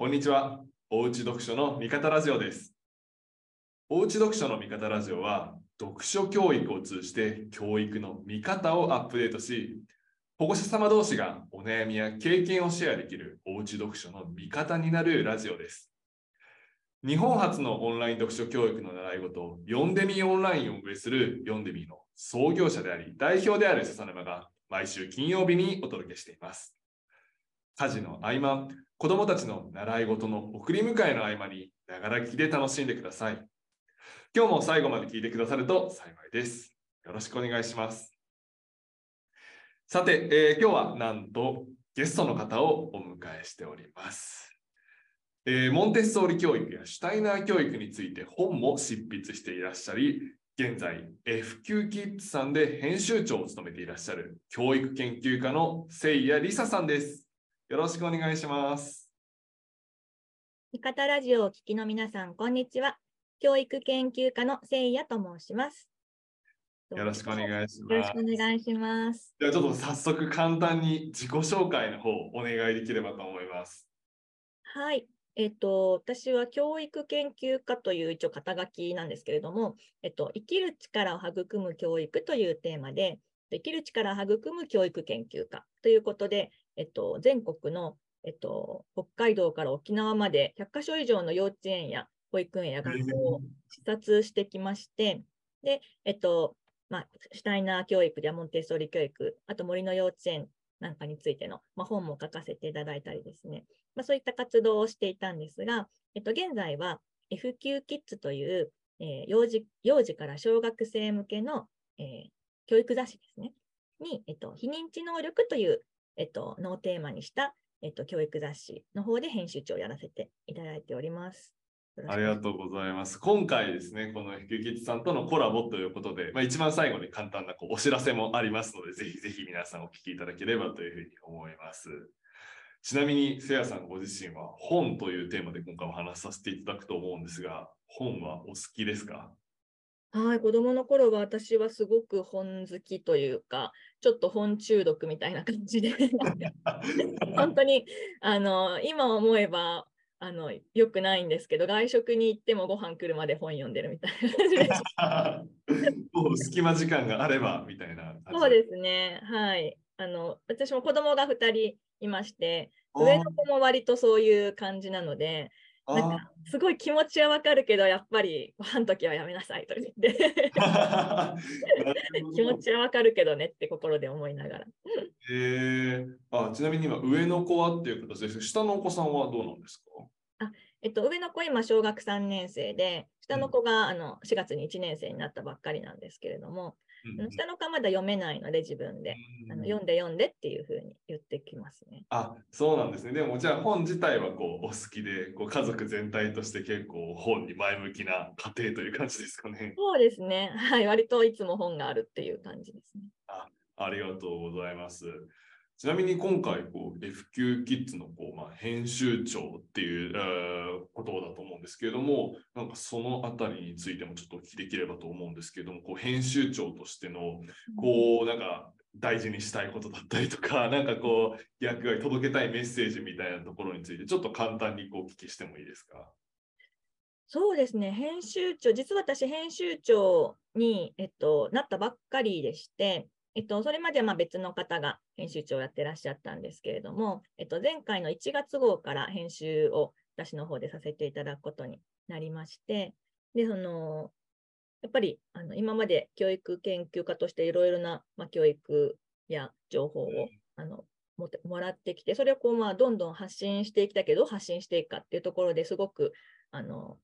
こんにちは。おうち読書の味方ラジオです。おうち読書の味方ラジオは、読書教育を通じて教育の見方をアップデートし、保護者様同士がお悩みや経験をシェアできるおうち読書の味方になるラジオです。日本初のオンライン読書教育の習い事、読んでみオンラインを運営する読んでみの創業者であり、代表である笹沼が毎週金曜日にお届けしています。家事の合間、子供たちの習い事の送り迎えの合間に、ながら聞きで楽しんでください。今日も最後まで聞いてくださると幸いです。よろしくお願いします。さて、えー今日はなんとゲストの方をお迎えしております。えーモンテッソーリ教育やシュタイナー教育について本も執筆していらっしゃり、現在 FQ キッズさんで編集長を務めていらっしゃる教育研究家のせいやりささんです。よろしくお願いします。味方ラジオをお聞きの皆さん、こんにちは。教育研究家のせいやと申します。よろしくお願いします。よろしくお願いします。ではちょっと早速簡単に自己紹介の方お願いできればと思います。はい。えっと、私は教育研究家という一応肩書きなんですけれども、えっと、生きる力を育む教育というテーマで、生きる力を育む教育研究家ということで、えっと、全国の、えっと、北海道から沖縄まで100カ所以上の幼稚園や保育園や学校を視察してきまして、で、えっと、まあ、シュタイナー教育やモンテッソーリ教育、あと森の幼稚園なんかについての、まあ、本も書かせていただいたりですね、まあ、そういった活動をしていたんですが、えっと、現在は FQ キッズという、えー幼児幼児から小学生向けの、えー教育雑誌ですね、に、えっと、非認知能力という、えっと、のテーマにした、えっと、教育雑誌の方で編集長をやらせていただいております。ありがとうございます。今回ですね、この FQ キッズさんとのコラボということで、まあ、一番最後に簡単なこうお知らせもありますので、ぜひぜひ皆さんお聞きいただければというふうに思います。ちなみに、せやさんご自身は本というテーマで今回お話しさせていただくと思うんですが、本はお好きですか？はい、子供の頃は私はすごく本好きというか、ちょっと本中毒みたいな感じで、本当にあの今思えばあの良くないんですけど、外食に行ってもご飯来るまで本読んでるみたいな感じで もう隙間時間があればみたいな。そうですね、はい。あの私も子供が2人いまして、上の子も割とそういう感じなので、あなんかすごい気持ちはわかるけど、やっぱりご飯の時はやめなさいと言って。気持ちはわかるけどねって心で思いながら。へえあちなみに今、上の子はっていう形です。下のお子さんはどうなんですか？えっと、上の子今小学3年生で、下の子があの4月に1年生になったばっかりなんですけれども、あの下の子はまだ読めないので自分で、あの読んで読んでっていうふうに言ってきますね。あそうなんですね。でも、じゃあ本自体はこうお好きで、こう家族全体として結構本に前向きな家庭という感じですかね。そうですね。はい。割といつも本があるっていう感じですね。ありがとうございます。ちなみに今回こう FQ キッズのこう、まあ、編集長っていう、えー言葉だと思うんですけれども、なんかそのあたりについてもちょっとお聞きできればと思うんですけれども、こう編集長としてのこうなんか大事にしたいことだったりとか、なんかこう役割届けたいメッセージみたいなところについてちょっと簡単にこうお聞きしてもいいですか？そうですね。編集長、実は私、編集長に、えっと、なったばっかりでして、えっと、それまではまあ別の方が編集長をやってらっしゃったんですけれども、えっと、前回の1月号から編集を私の方でさせていただくことになりまして、で、その、やっぱりあの今まで教育研究家としていろいろな、まあ、教育や情報をあのもてもらってきて、それをこう、まあ、どんどん発信していきたけど、発信していくかっていうところですごくあの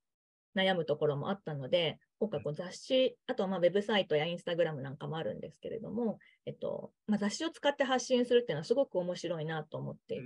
悩むところもあったので、今回こう雑誌、あとはまあウェブサイトやインスタグラムなんかもあるんですけれども、えっとまあ、雑誌を使って発信するっていうのはすごく面白いなと思っていて、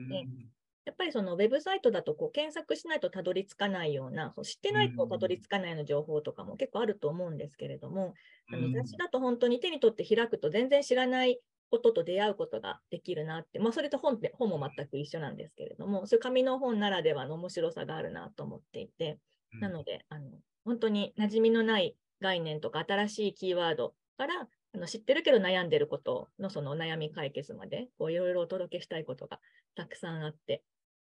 やっぱりそのウェブサイトだとこう検索しないとたどり着かないような、そう知ってないとたどり着かないような情報とかも結構あると思うんですけれども、あの雑誌だと本当に手に取って開くと全然知らないことと出会うことができるなって、まあ、それと本って本も全く一緒なんですけれども、そういう紙の本ならではの面白さがあるなと思っていて、なので、あの本当に馴染みのない概念とか新しいキーワードからあの知ってるけど悩んでることのそのお悩み解決までこういろいろお届けしたいことがたくさんあって、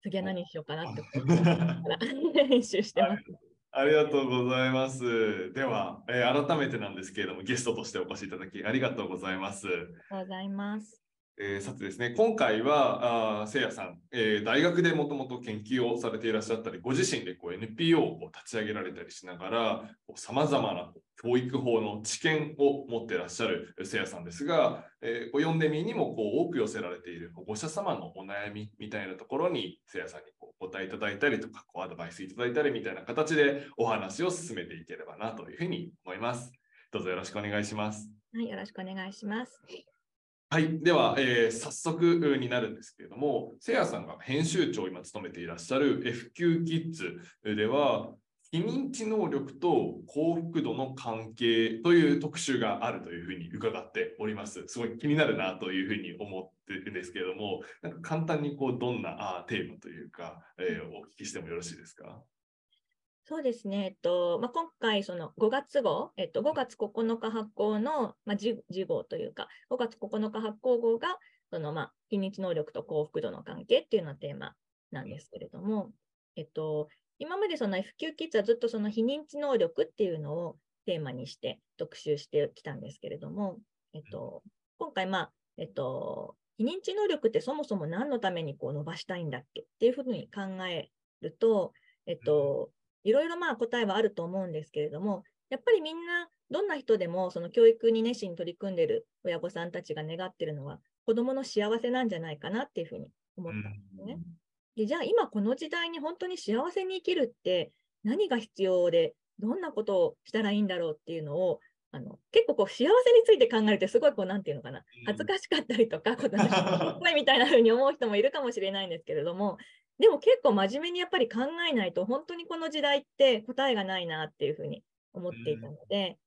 次は何しようかなって思って編集 してます。ありがとうございます。では、えー改めてなんですけれども、ゲストとしてお越しいただきありがとうございます。ありがとうございます。えーさてですね、今回は、あせいやさん、えー大学でもともと研究をされていらっしゃったり、ご自身でこう NPO を立ち上げられたりしながら、さまざまな教育法の知見を持ってらっしゃるせいやさんですが、えーこう読んでみにもこう多く寄せられている保護者様のお悩みみたいなところに、せいやさんにこうお答えいただいたりとか、こうアドバイスいただいたりみたいな形でお話を進めていければなというふうに思います。どうぞよろしくお願いします。はい、よろしくお願いします。はい。では、えー早速になるんですけれども、せいやさんが編集長を今務めていらっしゃる FQ キッズでは、非認知能力と幸福度の関係という特集があるというふうに伺っております。すごい気になるなというふうに思ってるんですけれども、なんか簡単にこうどんなあテーマというか、えーお聞きしてもよろしいですか？そうですね、えっとまあ、今回、その5月号、えっと、5月9日発行の、まあ、号というか、5月9日発行号が、そのまあ非認知能力と幸福度の関係っていうのがテーマなんですけれども、えっと、今までその FQ キッズはずっとその非認知能力っていうのをテーマにして特集してきたんですけれども、えっと、今回、まあえっと、非認知能力ってそもそも何のためにこう伸ばしたいんだっけっていうふうに考えると、えっと、いろいろまあ答えはあると思うんですけれども、やっぱりみんな、どんな人でもその教育に熱心に取り組んでいる親御さんたちが願っているのは、子どもの幸せなんじゃないかなっていうふうに思ったんですね。でじゃあ今この時代に本当に幸せに生きるって何が必要で、どんなことをしたらいいんだろうっていうのを、あの結構こう幸せについて考えるってすごいこうなんていうのかな、恥ずかしかったりとか、こうなんかっぽいみたいな風に思う人もいるかもしれないんですけれども、でも結構真面目にやっぱり考えないと、本当にこの時代って答えがないなっていうふうに思っていたので、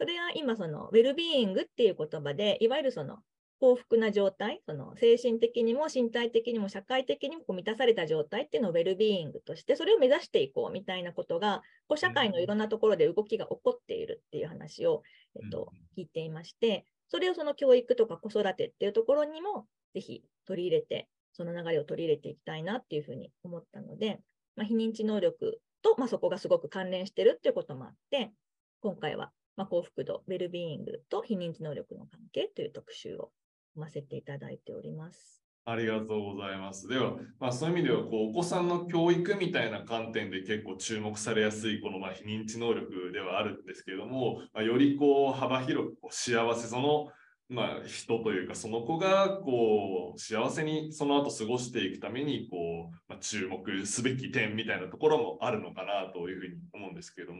それは今、そのウェルビーイングっていう言葉で、いわゆるその幸福な状態、その精神的にも身体的にも社会的にもこう満たされた状態っていうのをウェルビーイングとして、それを目指していこうみたいなことが、こう社会のいろんなところで動きが起こっているっていう話を、えっと、聞いていまして、それをその教育とか子育てっていうところにもぜひ取り入れて、その流れを取り入れていきたいなっていうふうに思ったので、まあ、非認知能力と、まあ、そこがすごく関連してるっていうこともあって、今回は、まあ、幸福度、ウェルビーイングと非認知能力の関係という特集を読ませていただいております。ありがとうございます。では、まあ、そういう意味ではこう、お子さんの教育みたいな観点で結構注目されやすい、このまあ非認知能力ではあるんですけれども、まあ、よりこう幅広くこう幸せ、その、まあ、人というか、その子がこう幸せにその後過ごしていくためにこう、まあ、注目すべき点みたいなところもあるのかなというふうに思うんですけれども、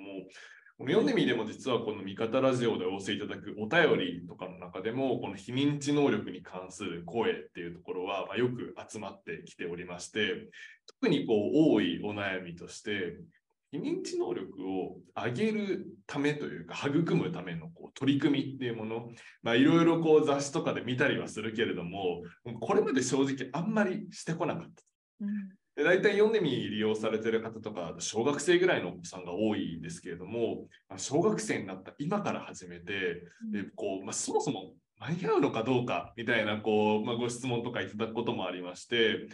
この読んでみでも実はこの味方ラジオでお寄せいただくお便りとかの中でも、この非認知能力に関する声っていうところは、まあ、よく集まってきておりまして、特にこう多いお悩みとして、認知能力を上げるためというか、育むためのこう取り組みっていうもの、まあ、いろいろこう雑誌とかで見たりはするけれども、これまで正直あんまりしてこなかった。うんで大体読んでみ利用されてる方とか、小学生ぐらいのお子さんが多いですけれども、まあ小学生になった今から始めて、でこうまあ、そもそも間に合うのかどうかみたいなこう、まあ、ご質問とかいただくこともありまして、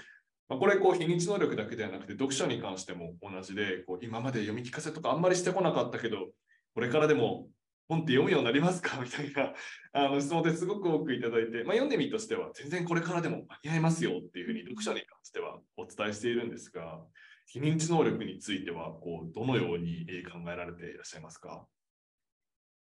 まあ、これこう非認知能力だけではなくて読書に関しても同じでこう今まで読み聞かせとかあんまりしてこなかったけどこれからでも本って読むようになりますか？みたいなあの質問ですごく多くいただいて、まあ、読んでみとしては全然これからでも間に合いますよっていうふうに読書に関してはお伝えしているんですが非認知能力についてはこうどのようにえー考えられていらっしゃいますか？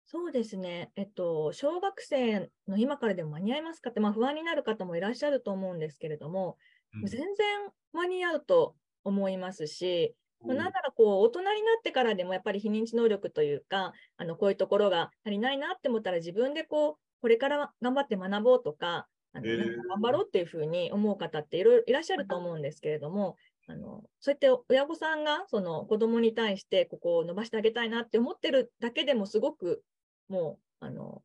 そうですね、えっと、小学生の今からでも間に合いますかって、まあ、不安になる方もいらっしゃると思うんですけれども、うん全然間に合うと思いますし、まあなんならこう大人になってからでもやっぱり非認知能力というか、あのこういうところが足りないなって思ったら自分でこうこれから頑張って学ぼうとか、あの頑張ろうっていうふうに思う方っていろいろいらっしゃると思うんですけれども、あのそうやって親御さんがその子供に対してここを伸ばしてあげたいなって思ってるだけでもすごくもうあの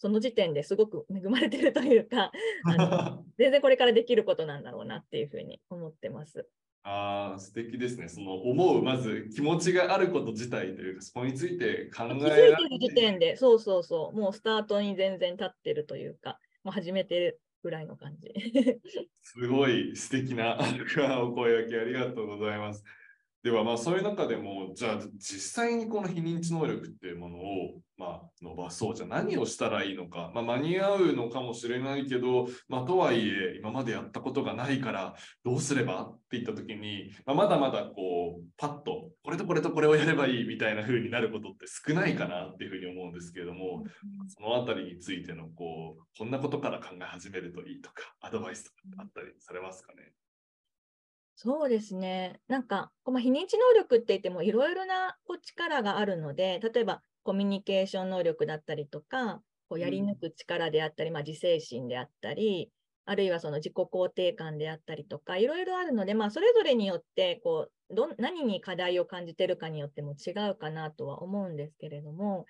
その時点ですごく恵まれてるというか、あの全然これからできることなんだろうなっていうふうに思ってます。ああ、素敵ですね。その思う、まず気持ちがあること自体というか、そこについて考え気づいてる時点で、そうそうそう、もうスタートに全然立ってるというか、もう始めてるぐらいの感じ。すごい素敵なお声掛けありがとうございます。ではまあそういう中でもじゃあ実際にこの非認知能力っていうものをまあ伸ばそうじゃ何をしたらいいのか、まあ、間に合うのかもしれないけど、まあ、とはいえ今までやったことがないからどうすればって言った時に、まあ、まだまだこうパッとこれとこれとこれをやればいいみたいな風になることって少ないかなっていうふうに思うんですけれどもそのあたりについてのこうこんなことから考え始めるといいとかアドバイスとかあったりされますかね？そうですね。なんか、この非認知能力って言ってもいろいろなこう力があるので、例えばコミュニケーション能力だったりとか、こうやり抜く力であったり、まあ、自制心であったり、あるいはその自己肯定感であったりとか、いろいろあるので、まあ、それぞれによってこうど何に課題を感じてるかによっても違うかなとは思うんですけれども、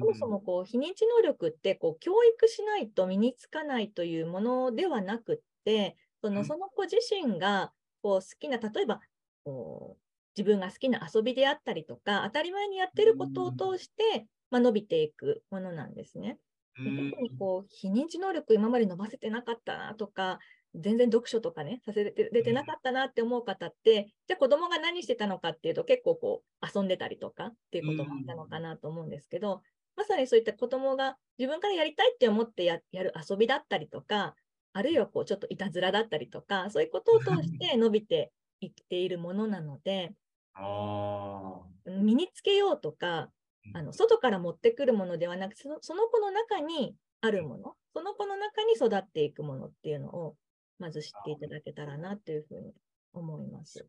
そもそもこう非認知能力ってこう教育しないと身につかないというものではなくって、そのその子自身がこう好きな、例えばこう自分が好きな遊びであったりとか、当たり前にやってることを通して、まあ、伸びていくものなんですね。で特にこう非認知能力今まで伸ばせてなかったなとか、全然読書とかね、させて出てなかったなって思う方って、じゃあ子供が何してたのかっていうと結構こう遊んでたりとかっていうこともあったのかなと思うんですけど、まさにそういった子供が自分からやりたいって思ってやる遊びだったりとか、あるいはこうちょっといたずらだったりとか、そういうことを通して伸びていっているものなので、身につけようとか、あの外から持ってくるものではなくその、その子の中にあるもの、その子の中に育っていくものっていうのを、まず知っていただけたらなというふうに思います。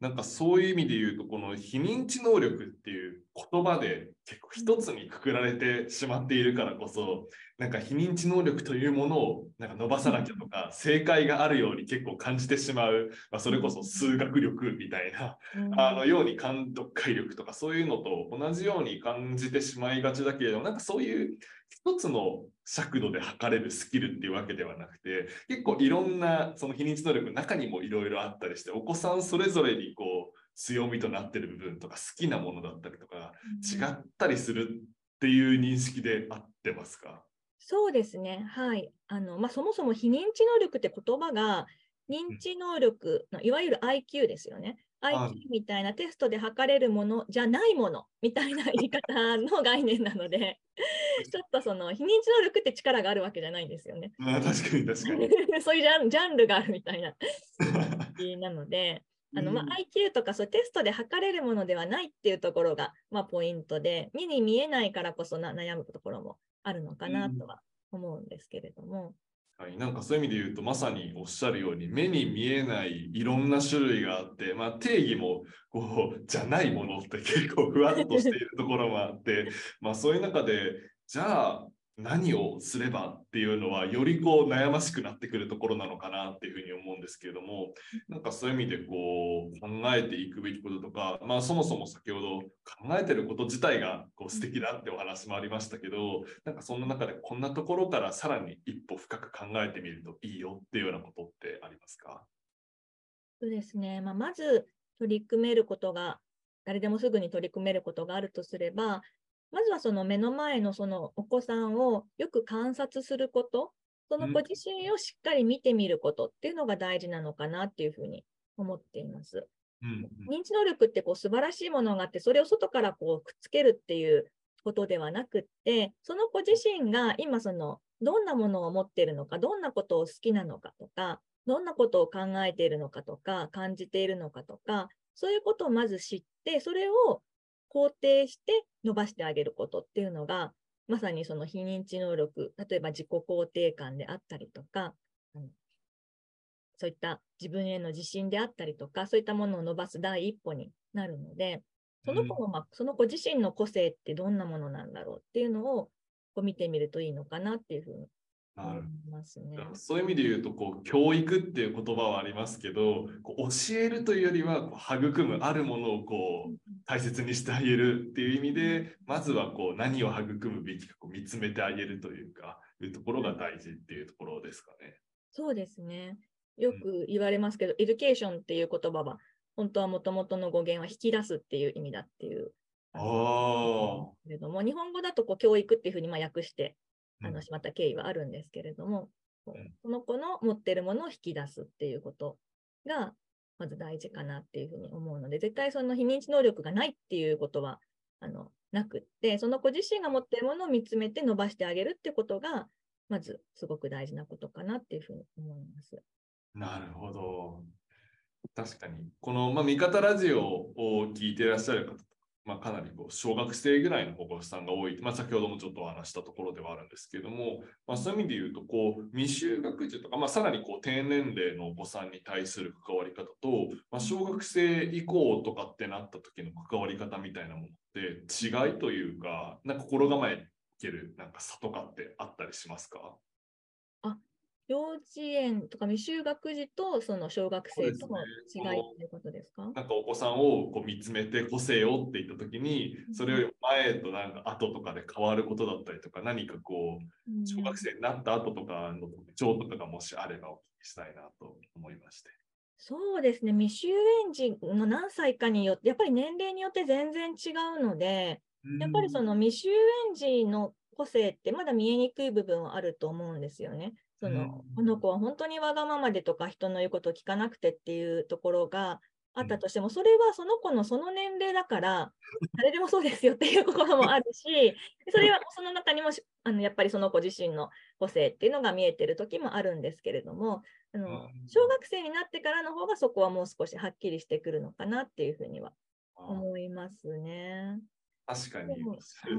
なんかそういう意味で言うと、この非認知能力っていう言葉で結構一つにくくられてしまっているからこそ、なんか非認知能力というものをなんか伸ばさなきゃとか、正解があるように結構感じてしまう、まあ、それこそ数学力みたいな、あのように感読解力とかそういうのと同じように感じてしまいがちだけれども、なんかそういう一つの尺度で測れるスキルっていうわけではなくて結構いろんなその非認知能力の中にもいろいろあったりしてお子さんそれぞれにこう強みとなってる部分とか好きなものだったりとか違ったりするっていう認識で合ってますか、そうですね。はい。あの、まあ、そもそも非認知能力って言葉が認知能力の、いわゆる IQ ですよね。IQ みたいなテストで測れるものじゃないものみたいな言い方の概念なので、ちょっとその非認知能力って力があるわけじゃないんですよね。あ確かに確かに。そういうジャンジャンルがあるみたいななので、あのまあ、IQ とかそうテストで測れるものではないっていうところが、まあ、ポイントで、目に見えないからこそな悩むところもあるのかなとは思うんですけれども。はい、なんかそういう意味で言うとまさにおっしゃるように目に見えないいろんな種類があって、まあ、定義もこうじゃないものって結構ふわっとしているところもあってまあそういう中でじゃあ何をすればっていうのはよりこう悩ましくなってくるところなのかなっていうふうに思うんですけれどもなんかそういう意味でこう考えていくべきこととかまあそもそも先ほど考えてること自体がこう素敵だってお話もありましたけどなんかそんな中でこんなところからさらに一歩深く考えてみるといいよっていうようなことってありますか？そうですね、まあ、まず取り組めることが誰でもすぐに取り組めることがあるとすればまずはその目の前のそのお子さんをよく観察すること、その子自身をしっかり見てみることっていうのが大事なのかなっていうふうに思っています。うんうん、認知能力ってこう素晴らしいものがあって、それを外からこうくっつけるっていうことではなくって、その子自身が今そのどんなものを持っているのか、どんなことを好きなのかとか、どんなことを考えているのかとか、感じているのかとか、そういうことをまず知って、それを肯定して伸ばしてあげることっていうのが、まさにその非認知能力、例えば自己肯定感であったりとか、うん、そういった自分への自信であったりとか、そういったものを伸ばす第一歩になるので、その子の、まあ、その子自身の個性ってどんなものなんだろうっていうのをこう見てみるといいのかなっていうふうにますね。そういう意味で言うとこう教育っていう言葉はありますけどこう教えるというよりはこう育むあるものをこう大切にしてあげるっていう意味でまずはこう何を育むべきかこう見つめてあげるというかいうところが大事っていうところですかね。そうですね。よく言われますけど、うん、 education っていう言葉は本当はもともとの語源は引き出すっていう意味だっていう。ああ。けれども日本語だとこう教育っていうふうにまあ訳してあのしまった経緯はあるんですけれども、その子の持ってるものを引き出すっていうことが、まず大事かなっていうふうに思うので、絶対その非認知能力がないっていうことは、あの、なくって、その子自身が持ってるものを見つめて伸ばしてあげるってことが、まずすごく大事なことかなっていうふうに思います。なるほど。確かに。この、まあ、味方ラジオを聞いていらっしゃる方まあ、かなりこう小学生ぐらいの保護者さんが多い、まあ、先ほどもちょっとお話したところではあるんですけども、まあ、そういう意味で言うとこう未就学児とか、まあ、さらにこう低年齢のお子さんに対する関わり方と、まあ、小学生以降とかってなった時の関わり方みたいなものって違いというか、なんか心構えてるなんか差とかってあったりしますか？幼稚園とか未就学児とその小学生との違いということですか、ね、なんかお子さんをこう見つめて個性をって言ったときに、それより前となんか後とかで変わることだったりとか、何かこう、小学生になった後とかの特徴とかがもしあればお聞きしたいなと思いまして。そうですね、未就園児の何歳かによって、やっぱり年齢によって全然違うので、やっぱりその未就園児の個性ってまだ見えにくい部分はあると思うんですよね。その、この子は本当にわがままでとか人の言うことを聞かなくてっていうところがあったとしても、それはその子のその年齢だから、誰でもそうですよっていうところもあるし、それはその中にもあのやっぱりその子自身の個性っていうのが見えてる時もあるんですけれども、あの小学生になってからの方がそこはもう少しはっきりしてくるのかなっていうふうには思いますね。確かに、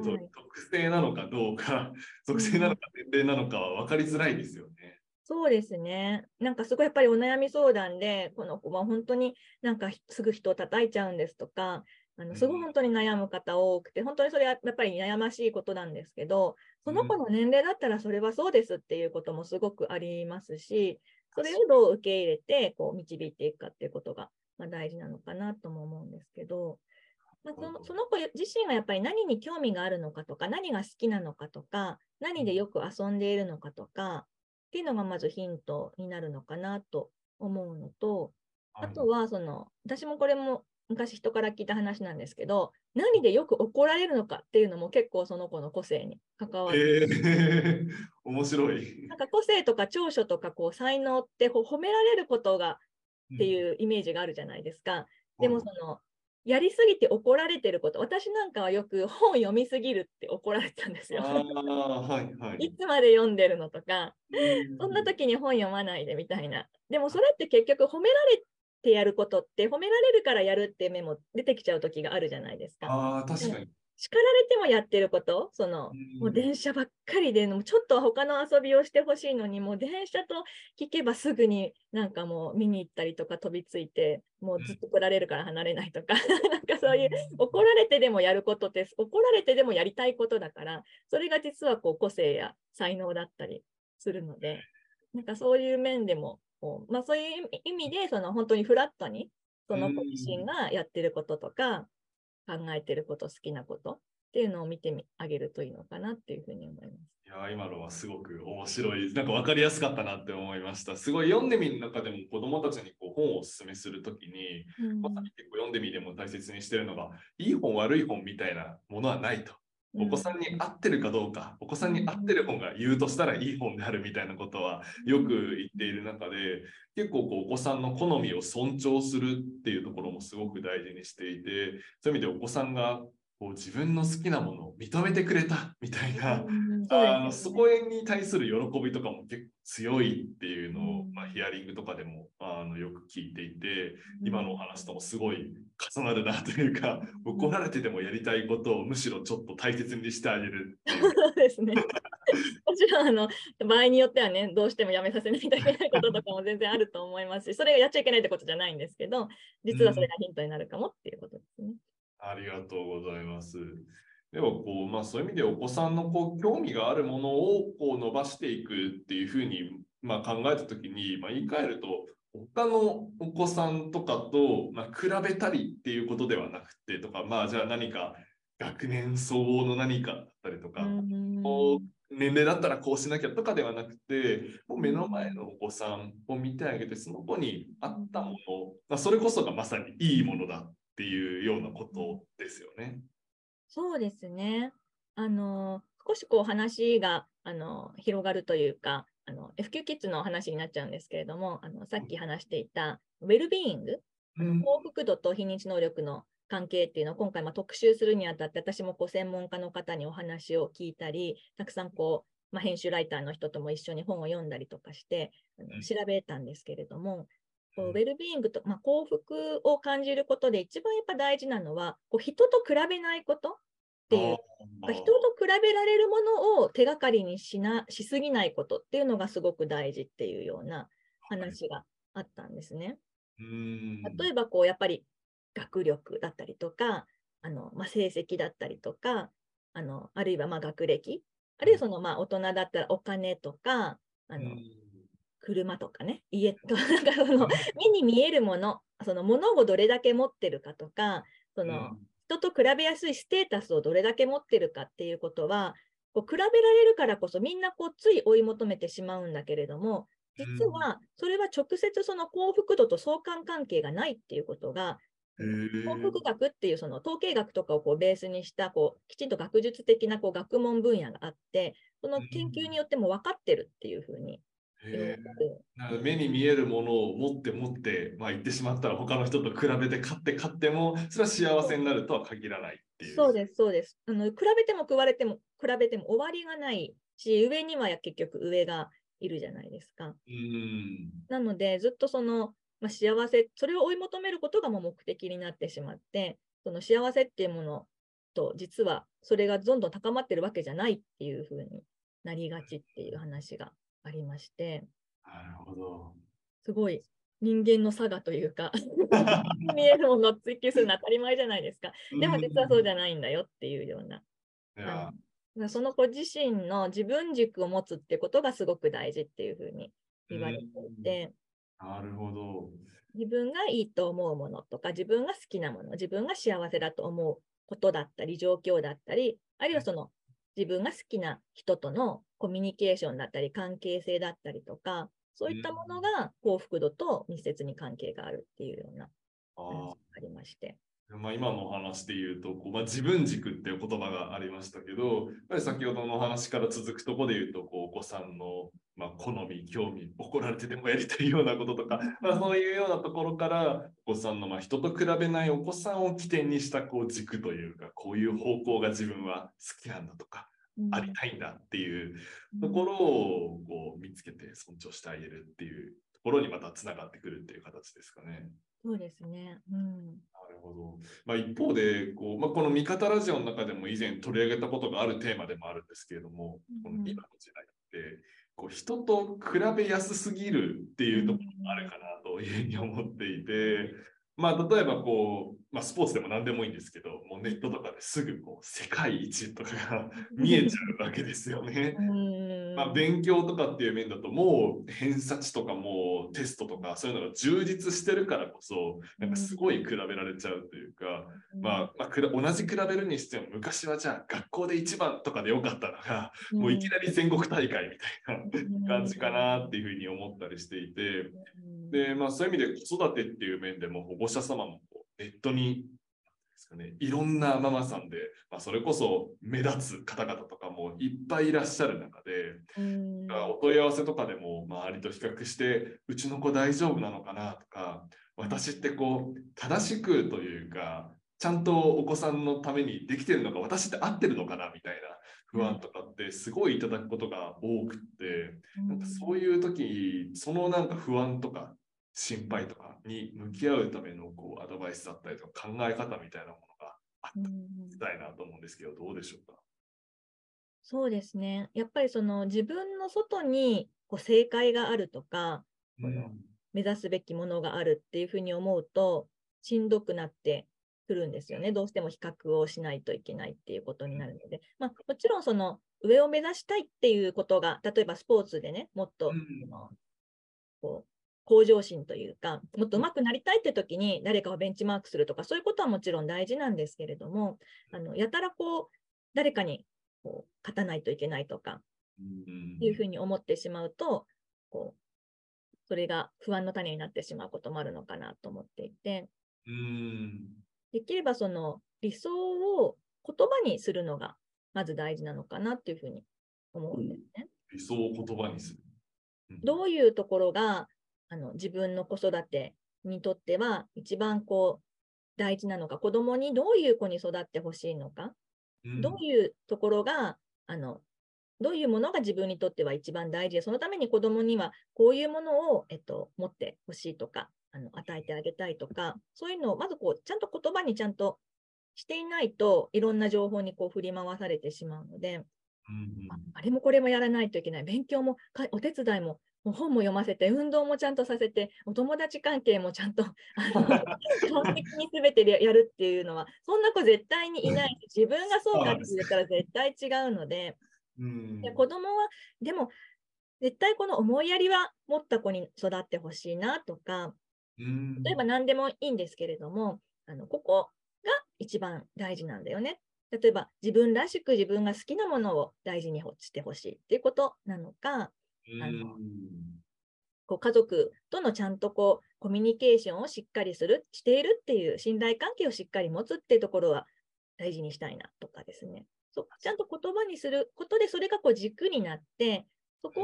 と特性なのかどうか、属性なのか年齢なのかは分かりづらいですよね。そうですね。なんかすごいやっぱりお悩み相談で、この子は本当になんかすぐ人を叩いちゃうんですとか、あのすごい本当に悩む方多くて、本当にそれはやっぱり悩ましいことなんですけど、その子の年齢だったらそれはそうですっていうこともすごくありますし、それをどう受け入れてこう導いていくかっていうことが、まあ、大事なのかなとも思うんですけど、まあ、そのその子自身がやっぱり何に興味があるのかとか、何が好きなのかとか、何でよく遊んでいるのかとか、っていうのがまずヒントになるのかなと思うのと、あとはその、私もこれも昔人から聞いた話なんですけど、何でよく怒られるのかっていうのも結構その子の個性に関わる。えー、面白い。なんか個性とか長所とかこう才能って褒められることがっていうイメージがあるじゃないですか。うん、でもそのやりすぎて怒られてること、私なんかはよく本読みすぎるって怒られたんですよ。はいはい、いつまで読んでるのとか、そんな時に本読まないでみたいな。でもそれって結局褒められてやることって褒められるからやるって目も出てきちゃう時があるじゃないですか。あ確かに。叱られてもやってること、その、もう電車ばっかりで、ちょっと他の遊びをしてほしいのに、もう電車と聞けばすぐになんかもう見に行ったりとか飛びついて、もうずっと来られるから離れないとか、なんかそういう怒られてでもやることって、怒られてでもやりたいことだから、それが実はこう個性や才能だったりするので、なんかそういう面でも、こうまあ、そういう意味で、その本当にフラットに、その子自身がやってることとか、考えてること、好きなことっていうのを見てあげるといいのかなっていうふうに思います。いや今のはすごく面白い、なんか分かりやすかったなって思いました。すごい読んでみる中でも子どもたちにこう本をお勧めするときに、うん、まさに結構読んでみても大切にしてるのが、いい本、悪い本みたいなものはないと。お子さんに合ってるかどうか、お子さんに合ってる本が言うとしたらいい本であるみたいなことはよく言っている中で、結構こうお子さんの好みを尊重するっていうところもすごく大事にしていて、そういう意味でお子さんがこう自分の好きなものを認めてくれたみたいな、あのそこに対する喜びとかも結構強いっていうのを、まあ、ヒアリングとかでもあのよく聞いていて、今のお話ともすごい重なるなというか、怒られてでもやりたいことをむしろちょっと大切にしてあげるそうですね。もちろんあの場合によってはね、どうしてもやめさせないといけないこととかも全然あると思いますし、それがやっちゃいけないってことじゃないんですけど、実はそれがヒントになるかもっていうことですね。ありがとうございます。ではこう、まあ、そういう意味でお子さんのこう興味があるものをこう伸ばしていくっていうふうに、まあ、考えたときに、まあ、言い換えると他のお子さんとかと、まあ、比べたりっていうことではなくてとか、まあ、じゃあ何か学年相応の何かだったりとか、年齢だったらこうしなきゃとかではなくて、もう目の前のお子さんを見てあげて、その子に合ったもの、まあ、それこそがまさにいいものだっていうようなことですよね。そうですね。あの少しこう話があの広がるというかあの FQ キッズの話になっちゃうんですけれども、あのさっき話していたウェルビーイング、うん。幸福度と非認知能力の関係っていうのを今回まあ特集するにあたって、私もこう専門家の方にお話を聞いたり、たくさんこう、まあ、編集ライターの人とも一緒に本を読んだりとかして、調べたんですけれども、こうウェルビーイングと、まあ、幸福を感じることで一番やっぱ大事なのは、こう人と比べないことっていう人と比べられるものを手がかりにしなしすぎないことっていうのがすごく大事っていうような話があったんですね。うん。例えばこうやっぱり学力だったりとか、あのまあ、成績だったりとか、あのあるいはまあ学歴、あるいはそのまあ大人だったらお金とか、あのうん車とかね、家とか、なんかその目に見えるもの、そのものをどれだけ持ってるかとか、その、人と比べやすいステータスをどれだけ持ってるかっていうことは、こう比べられるからこそみんなこうつい追い求めてしまうんだけれども、実はそれは直接その幸福度と相関関係がないっていうことが、幸福学っていうその統計学とかをこうベースにしたこうきちんと学術的なこう学問分野があって、その研究によっても分かってるっていうふうに目に見えるものを持って持って、まあ、言ってしまったら他の人と比べて買って買ってもそれは幸せになるとは限らないっていう。そうです、そうです。あの比べても食われても、比べても終わりがないし、上には結局上がいるじゃないですか。うんなので、ずっとその、まあ、幸せ、それを追い求めることがもう目的になってしまって、その幸せっていうものと、実はそれがどんどん高まってるわけじゃないっていうふうになりがちっていう話がありまして、なるほど。すごい人間の差がというか、見えるものを追求するのは当たり前じゃないですか。でも実はそうじゃないんだよっていうような。いやあのその子自身の自分軸を持つってことがすごく大事っていうふうに言われていて、なるほど。自分がいいと思うものとか、自分が好きなもの、自分が幸せだと思うことだったり、状況だったり、あるいはその自分が好きな人とのコミュニケーションだったり、関係性だったりとか、そういったものが幸福度と密接に関係があるっていうようなあ話がーありまして。まあ、今のお話で言うとこう、まあ、自分軸っていう言葉がありましたけど、やっぱり先ほどのお話から続くところで言うと、こうお子さんの、まあ、好み、興味、怒られてでもやりたいようなこととか、まあ、そういうようなところから、お子さんの、まあ、人と比べないお子さんを起点にしたこう軸というか、こういう方向が自分は好きなんだとか、ありたいんだっていうところをこう見つけて尊重してあげるっていうところにまたつながってくるっていう形ですかね。そうですね。うん。ほど。まあ、一方でこう、まあ、この味方ラジオの中でも以前取り上げたことがあるテーマでもあるんですけれども、この今の時代ってこう人と比べやすすぎるっていうところもあるかなというふうに思っていて、まあ、例えばこう、まあ、スポーツでも何でもいいんですけど、もうネットとかですぐこう世界一とかが見えちゃうわけですよね。うん。まあ、勉強とかっていう面だともう偏差値とかもうテストとかそういうのが充実してるからこそなんかすごい比べられちゃうというか、まあ、まあ同じ比べるにしても昔はじゃあ学校で一番とかでよかったのがもういきなり全国大会みたいな感じかなっていうふうに思ったりしていてで、まあ、そういう意味で子育てっていう面でも保護者様もネットにですかね、いろんなママさんで、まあ、それこそ目立つ方々とかもいっぱいいらっしゃる中で、うん。お問い合わせとかでも周りと比較してうちの子大丈夫なのかなとか私ってこう正しくというかちゃんとお子さんのためにできてるのか私って合ってるのかなみたいな不安とかってすごいいただくことが多くってなんかそういう時そのなんか不安とか心配とかに向き合うためのこうアドバイスだったりとか考え方みたいなものがあったいなと思うんですけどどうでしょうか？そうですね。やっぱりその自分の外にこう正解があるとか、この目指すべきものがあるっていうふうに思うと、しんどくなってくるんですよね。どうしても比較をしないといけないっていうことになるので、まあ、もちろんその上を目指したいっていうことが、例えばスポーツでね、もっと、うん。こう向上心というか、もっと上手くなりたいって時に誰かをベンチマークするとか、そういうことはもちろん大事なんですけれども、あのやたらこう、誰かにこう勝たないといけないとか、うん。いうふうに思ってしまうと、こう、それが不安の種になってしまうこともあるのかなと思っていて、うん。できればその理想を言葉にするのがまず大事なのかなっていうふうに思うんですね。理想を言葉にする。どういうところがあの自分の子育てにとっては一番こう大事なのか、子供にどういう子に育ってほしいのか、うん。どういうところがあのどういうものが自分にとっては一番大事で、そのために子供にはこういうものを、えっと、持ってほしいとか、あの与えてあげたいとか、そういうのをまずこうちゃんと言葉にちゃんとしていないといろんな情報にこう振り回されてしまうので、うんああれもこれもやらないといけない、勉強もかお手伝いも、もう本も読ませて、運動もちゃんとさせて、お友達関係もちゃんと基本的に全てでやるっていうのは、そんな子絶対にいないし、自分がそうかって言ったら絶対違うので、うん。で子供は、でも、絶対この思いやりは持った子に育ってほしいなとか、うん。例えば何でもいいんですけれども、あのここが一番大事なんだよね。例えば自分らしく自分が好きなものを大事にしてほしいっていうことなのか、あのこう家族とのちゃんとこうコミュニケーションをしっかりする、しているっていう信頼関係をしっかり持つっていうところは大事にしたいなとかですね。そうちゃんと言葉にすることでそれがこう軸になって、そこ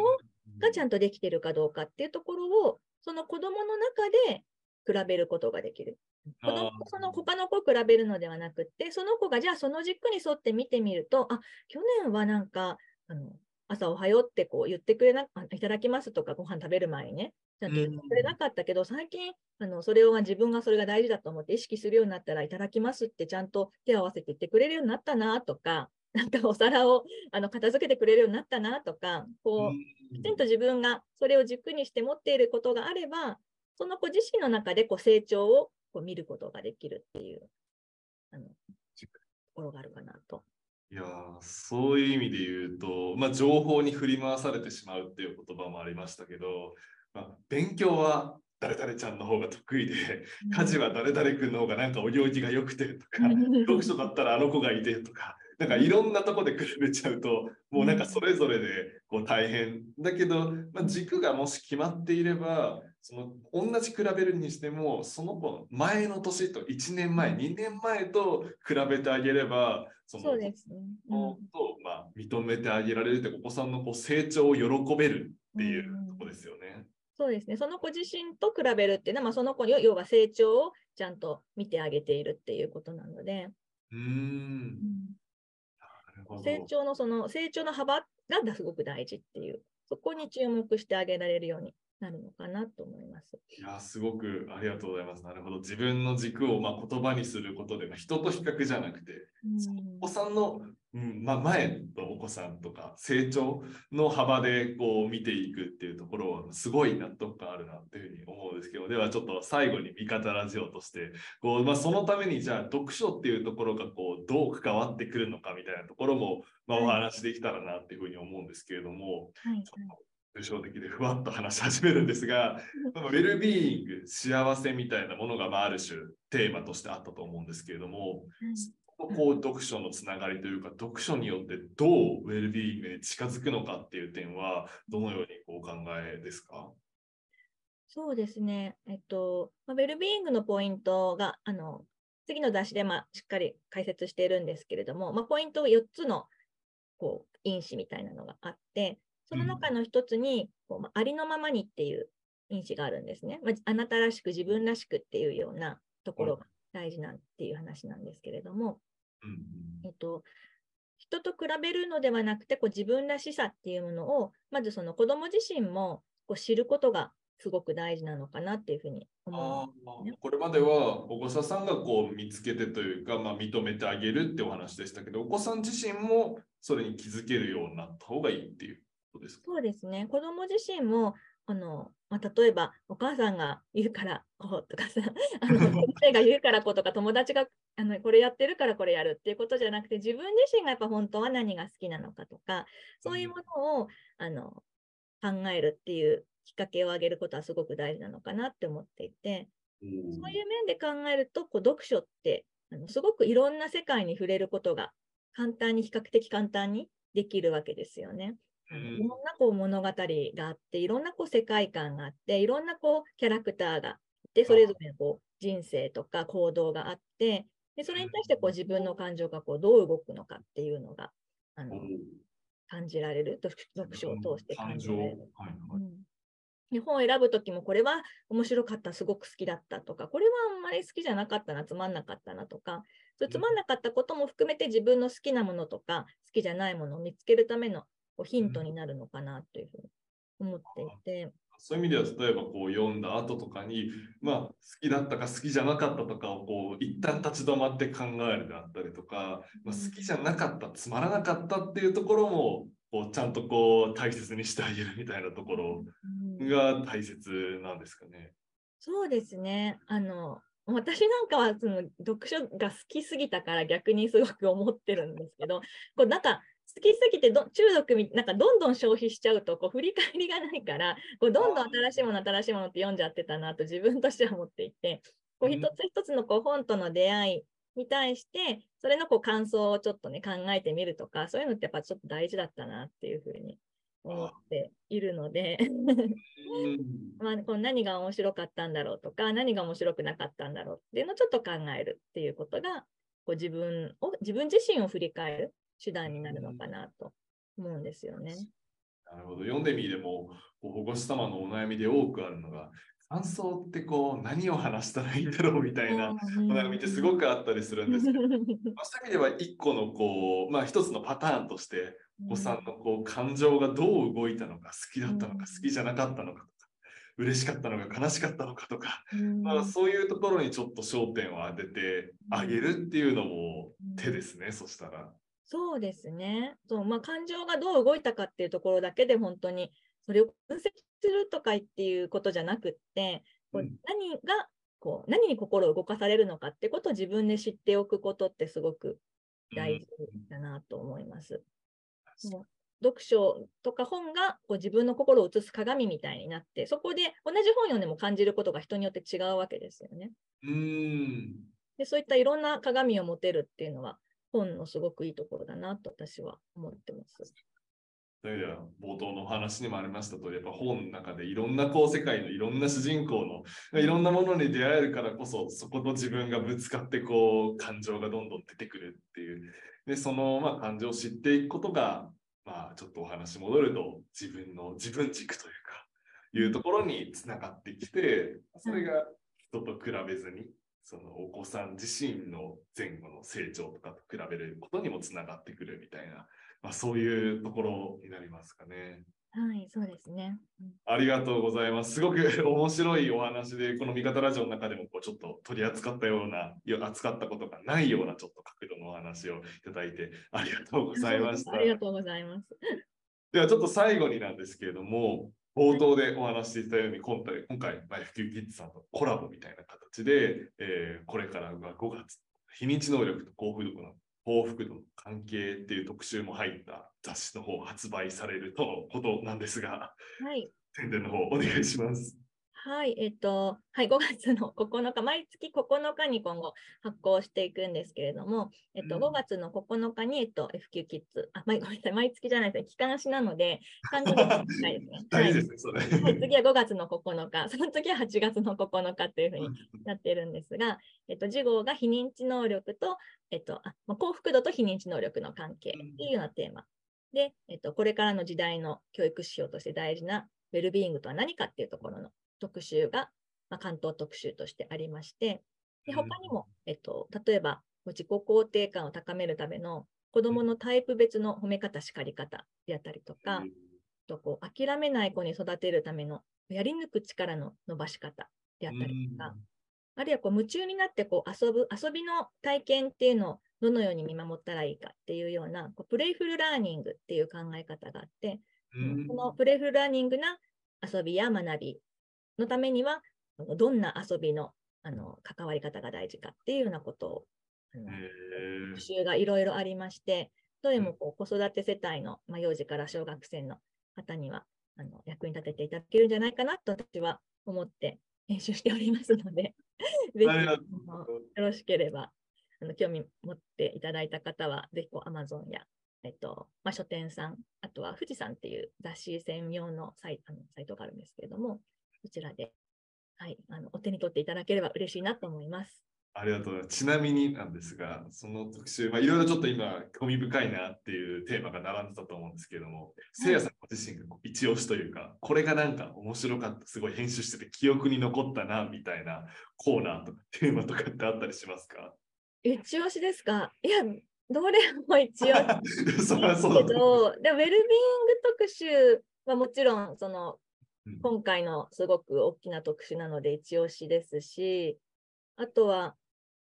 がちゃんとできてるかどうかっていうところを、その子供の中で比べることができる。子供あー。その他の子を比べるのではなくって、その子がじゃあその軸に沿って見てみると、あ去年はなんかあの朝おはようってこう言ってくれなあいただきますとかご飯食べる前にね、ちゃんと言ってくれなかったけど、最近あのそれを自分がそれが大事だと思って意識するようになったらいただきますってちゃんと手を合わせて言ってくれるようになったなとか、なんかお皿をあの片付けてくれるようになったなとか、こうきちんと自分がそれを軸にして持っていることがあれば、その子自身の中でこう成長をこう見ることができるっていうあのところがあるかなと。いやーそういう意味で言うと、まあ、情報に振り回されてしまうっていう言葉もありましたけど、まあ、勉強は誰々ちゃんの方が得意で、家事は誰々君の方がなんかお行儀が良くてとか、読書だったらあの子がいてとか、なんかいろんなとこで比べちゃうと、もうなんかそれぞれでこう大変。だけど、まあ、軸がもし決まっていれば、その同じ比べるにしても、その子の前の年と1年前、2年前と比べてあげれば、そのそうですね。と、まあ、認めてあげられるってお子さんのこう成長を喜べるっていうとこですよね。そうですね。その子自身と比べるっていうのは、まあ、その子に要は成長をちゃんと見てあげているっていうことなので、うーん。成長のその成長の幅がすごく大事っていう、そこに注目してあげられるようになるのかなと思います。いや、すごくありがとうございます。なるほど。自分の軸をまあ言葉にすることで、まあ人と比較じゃなくて、お子さんの、うんまあ、前のお子さんとか成長の幅でこう見ていくっていうところはすごい納得感あるなっていうふうに思うんですけどではちょっと最後に味方ラジオとしてこう、まあ、そのためにじゃあ読書っていうところがこうどう関わってくるのかみたいなところも、まあ、お話できたらなっていうふうに思うんですけれども、はいちょっと抽象的でふわっと話し始めるんですが、まあウェルビーイング、幸せみたいなものが、まあ、ある種テーマとしてあったと思うんですけれども、こう読書のつながりというか、読書によってどうウェルビーイングに近づくのかっていう点は、どのようにお考えですか？そうですね。えっと、まあウェルビーイングのポイントが、あの、次の雑誌で、まあ、しっかり解説しているんですけれども、まあ、ポイント4つの、こう、因子みたいなのがあって、その中の一つに、こうまあ、ありのままにっていう因子があるんですね。まあ、あなたらしく、自分らしくっていうようなところが大事なんっていう話なんですけれども、うんえっと、人と比べるのではなくて、こう自分らしさっていうものを、まずその子供自身もこう知ることがすごく大事なのかなっていうふうに思あう。ーこれまではお子さんがこう見つけてというか、まあ、認めてあげるってお話でしたけど、お子さん自身もそれに気づけるようになった方がいいっていうことですか？そうですね。子供自身も、あのまあ、例えばお母さんが言うからこうとかさ、あの 先生が言うからこうとか、友達があのこれやってるからこれやるっていうことじゃなくて、自分自身がやっぱ本当は何が好きなのかとか、そういうものをあの考えるっていうきっかけをあげることはすごく大事なのかなって思っていて、そういう面で考えると、こう読書ってあのすごくいろんな世界に触れることが簡単に、比較的簡単にできるわけですよね。いろんなこう物語があって、いろんなこう世界観があって、いろんなこうキャラクターがいて、それぞれのこう人生とか行動があって、でそれに対してこう自分の感情がこうどう動くのかっていうのがあの感じられる、読読書を通して感。じられる。はいはい。うん。で本を選ぶときもこれは面白かったすごく好きだったとかこれはあんまり好きじゃなかったなつまんなかったなとかそうつまんなかったことも含めて自分の好きなものとか好きじゃないものを見つけるためのこうヒントになるのかなというふうに思っていて。そういう意味では例えばこう読んだ後とかに、まあ、好きだったか好きじゃなかったとかをこう一旦立ち止まって考えるであったりとか、まあ、好きじゃなかったつまらなかったっていうところもこうちゃんとこう大切にしてあげるみたいなところが大切なんですかね。そうですねあの私なんかはその読書が好きすぎたから逆にすごく思ってるんですけどこうなんか好きすぎてど中毒みなんかどんどん消費しちゃうとこう振り返りがないからこうどんどん新しいもの新しいものって読んじゃってたなと自分としては思っていてこう一つ一つのこう本との出会いに対してそれのこう感想をちょっとね考えてみるとかそういうのってやっぱちょっと大事だったなっていうふうに思っているので。まあ、こう何が面白かったんだろうとか何が面白くなかったんだろうっていうのをちょっと考えるっていうことがこう自分を自分自身を振り返る手段になるのかなと思うんですよね。なるほど。読んでみても保護者様のお悩みで多くあるのが感想ってこう何を話したらいいんだろうみたいなお悩みってすごくあったりするんです。けど、そういう意味では一個のこう、まあ、一つのパターンとしてお子さんのこう感情がどう動いたのか好きだったのか好きじゃなかったのかとか嬉しかったのか悲しかったのかとか、まあ、そういうところにちょっと焦点を当ててあげるっていうのも手ですね、そしたら。そうですね。そうまあ、感情がどう動いたかっていうところだけで本当にそれを分析するとかっていうことじゃなくって、こう何がこう何に心を動かされるのかってことを自分で知っておくことってすごく大事だなと思います。うん、読書とか本がこう自分の心を映す鏡みたいになってそこで同じ本読んでも感じることが人によって違うわけですよね。うんでそういったいろんな鏡を持てるっていうのは本のすごくいいところだなと私は思ってます。というは冒頭のお話にもありましたとやっぱ本の中でいろんなこう世界のいろんな主人公のいろんなものに出会えるからこそ、そこと自分がぶつかってこう感情がどんどん出てくるっていう。で、そのまあ感情を知っていくことが、まあちょっとお話戻ると自分の自分軸というか、いうところにつながってきて、それが人と比べずにそのお子さん自身の前後の成長とかと比べることにもつながってくるみたいな、まあ、そういうところになりますかね。はい、そうですね、うん、ありがとうございます。すごく面白いお話で、この味方ラジオの中でもこうちょっと取り扱ったような、扱ったことがないようなちょっと角度のお話をいただいてありがとうございました。ありがとうございます。ではちょっと最後になんですけれども、冒頭でお話していたように、今回、今回、マイフキューキッズさんとコラボみたいな形で、えー、これからが5月、非認知能力と幸福度の幸福度の関係っていう特集も入った雑誌の方発売されるとのことなんですが、はい、宣伝の方お願いします。はい、えっと、はい、5月の9日、毎月9日に今後発行していくんですけれども、えっと、5月の9日に、えっと、FQ キッズ、あ、ごめんなさい、毎月じゃないですね、期間誌なので、3ヶいですね。大事ですね、それ。はい、次は5月の9日、その次は8月の9日というふうになっているんですが、えっと、次号が非認知能力と、えっと、あ幸福度と非認知能力の関係っていうようなテーマ。で、えっと、これからの時代の教育指標として大事なウェルビーイングとは何かっていうところの特集が、まあ、巻頭特集としてありまして、で他にも、えっと、例えば自己肯定感を高めるための子どものタイプ別の褒め方、叱り方であったりとか、とこう諦めない子に育てるためのやり抜く力の伸ばし方であったりとか、あるいはこう夢中になってこう遊ぶ遊びの体験っていうのをどのように見守ったらいいかっていうようなこう playful learning っていう考え方があって、このプレイフルラーニングな遊びや学びのためには、どんな遊びのあの関わり方が大事かっていうようなことを、復習がいろいろありまして、どれもこう子育て世帯の、まあ、幼児から小学生の方にはあの役に立てていただけるんじゃないかなと私は思って編集しておりますので、ぜひよろしければあの興味持っていただいた方は、ぜひこう Amazon や、えっとまあ、書店さん、あとは富士山っていう雑誌専用のサイあのサイトがあるんですけれども、こちらで、はい、あのお手に取っていただければ嬉しいなと思います。ありがとうございます。ちなみになんですが、その特集、まあ、いろいろちょっと今、興味深いなっていうテーマが並んでたと思うんですけれども、せいやさんご自身が一押しというか、これがなんか面白かった、すごい編集してて記憶に残ったな、みたいなコーナーとかテーマとかってあったりしますか？一押しですか？いや、どれも一押し そりゃそうだけど、でもウェルビーイング特集はもちろん、そのうん今回のすごく大きな特集なので一押しですし、あとは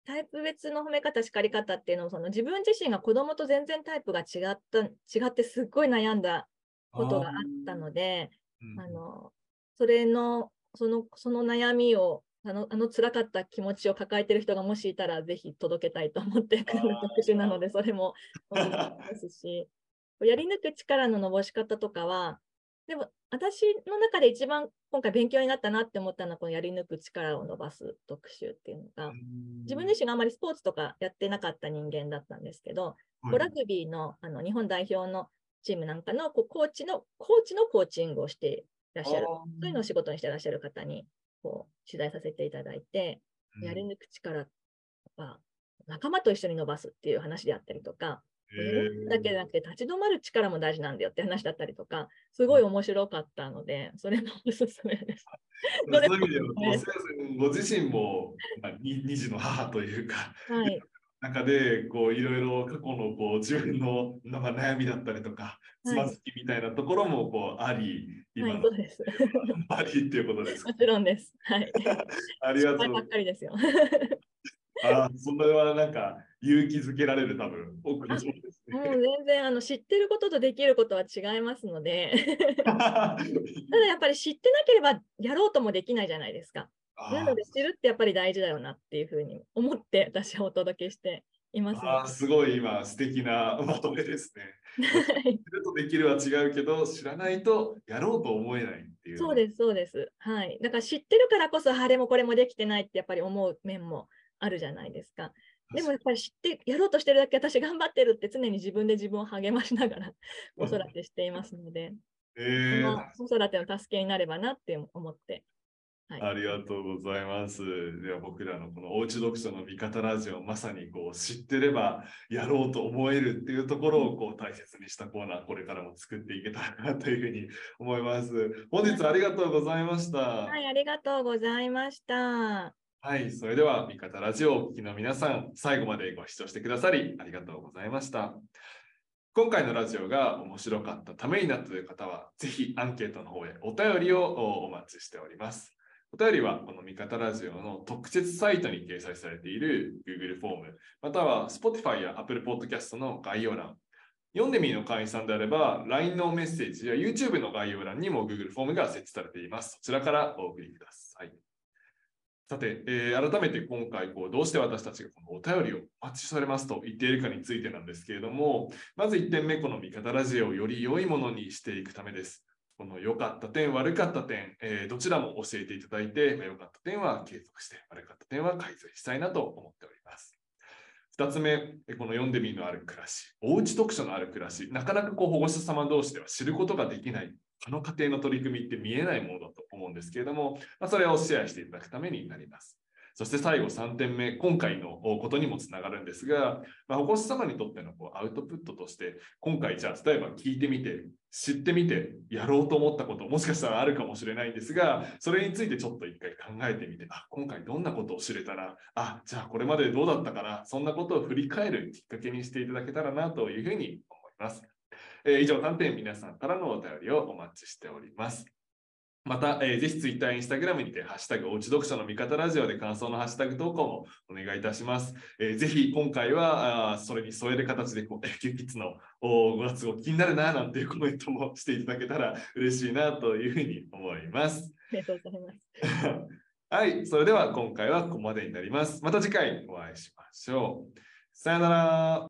タイプ別の褒め方、叱り方っていうのも、その自分自身が子供と全然タイプが違った、違ってすっごい悩んだことがあったので、うん。あのそれのそのその悩みをあのあの辛かった気持ちを抱えてる人がもしいたらぜひ届けたいと思って組んだ特集なのでそれもですし。やり抜く力の伸ばし方とかはでも私の中で一番今回勉強になったなって思ったのはこのやり抜く力を伸ばす特集っていうのが自分自身があまりスポーツとかやってなかった人間だったんですけど、こうラグビーのあの日本代表のチームなんかのこうコーチのコーチのコーチングをしていらっしゃる、そういうのを仕事にしていらっしゃる方にこう取材させていただいて、やり抜く力は仲間と一緒に伸ばすっていう話であったりとか、だけじゃなくて立ち止まる力も大事なんだよって話だったりとか、すごい面白かったので、それもおすすめです。そういう意味では、ご自身も、まあ、に二児の母というか、はい、中でこういろいろ過去のこう自分のなんか悩みだったりとか、つまずきみたいなところもこうあり、今はい、のそうです。ありっていうことですか？も。ちろんです。はい。ありがとうばっかりですよ。あそれはなんか勇気づけられる多分奥のそうですもうね。全然あの知ってることとできることは違いますので、ただやっぱり知ってなければやろうともできないじゃないですか。なので知るってやっぱり大事だよなっていうふうに思って私はお届けしています、あーすごい今素敵なまとめですね。はい知るとできるは違うけど知らないとやろうと思えないっていう。そうです、そうです。はい。だから知ってるからこそ、あれもこれもできてないってやっぱり思う面もあるじゃないですか。でもやっぱり知って、やろうとしてるだけ私頑張ってるって常に自分で自分を励ましながら 子育てしていますので、えそーの子育ての助けになればなって思って。はい、ありがとうございます。では僕らのこのおうち読書の味方ラジオまさにこう知ってればやろうと思えるっていうところをこう大切にしたコーナーこれからも作っていけたらなというふうに思います。本日ありがとうございました。はい、ありがとうございました。はい、それでは味方ラジオをお聞きの皆さん最後までご視聴してくださりありがとうございました。今回のラジオが面白かったためになったという方は、ぜひアンケートの方へお便りをお待ちしております。お便りはこの味方ラジオの特設サイトに掲載されている Google フォーム、または Spotify や Apple Podcast の概要欄、読んでみーの会員さんであれば LINE のメッセージや YouTube の概要欄にも Google フォームが設置されています。そちらからお送りください。さて、えー改めて今回こう、どうして私たちがこのお便りをお待ちされますと言っているかについてなんですけれども、まず1点目、この味方ラジオをより良いものにしていくためです。この良かった点、悪かった点、えーどちらも教えていただいて、まあ良かった点は継続して、悪かった点は改善したいなと思っております。2つ目、この読んでみのある暮らし、おうち読書のある暮らし、なかなかこう保護者様同士では知ることができない、他の家庭の取り組みって見えないものだと思うんですけれども、まあ、それをシェアしていただくためになります。そして最後3点目、今回のことにもつながるんですが、まあ、保護者様にとってのこうアウトプットとして、今回じゃあ例えば聞いてみて、知ってみて、やろうと思ったこと、もしかしたらあるかもしれないんですが、それについてちょっと一回考えてみて、あ、今回どんなことを知れたら、あ、じゃあこれまでどうだったかな、そんなことを振り返るきっかけにしていただけたらなというふうに思います。えー以上3点皆さんからのお便りをお待ちしております。また、えーぜひツイッター、インスタグラムにて、ハッシュタグ、おうち読書の味方ラジオで感想のハッシュタグ投稿もお願いいたします。えーぜひ今回は、あーそれに添える形で、こう、キューキッズのお5月号気になるな、なんていうコメントもしていただけたら嬉しいなというふうに思います。ありがとうございます。はい、それでは今回はここまでになります。また次回お会いしましょう。さよなら。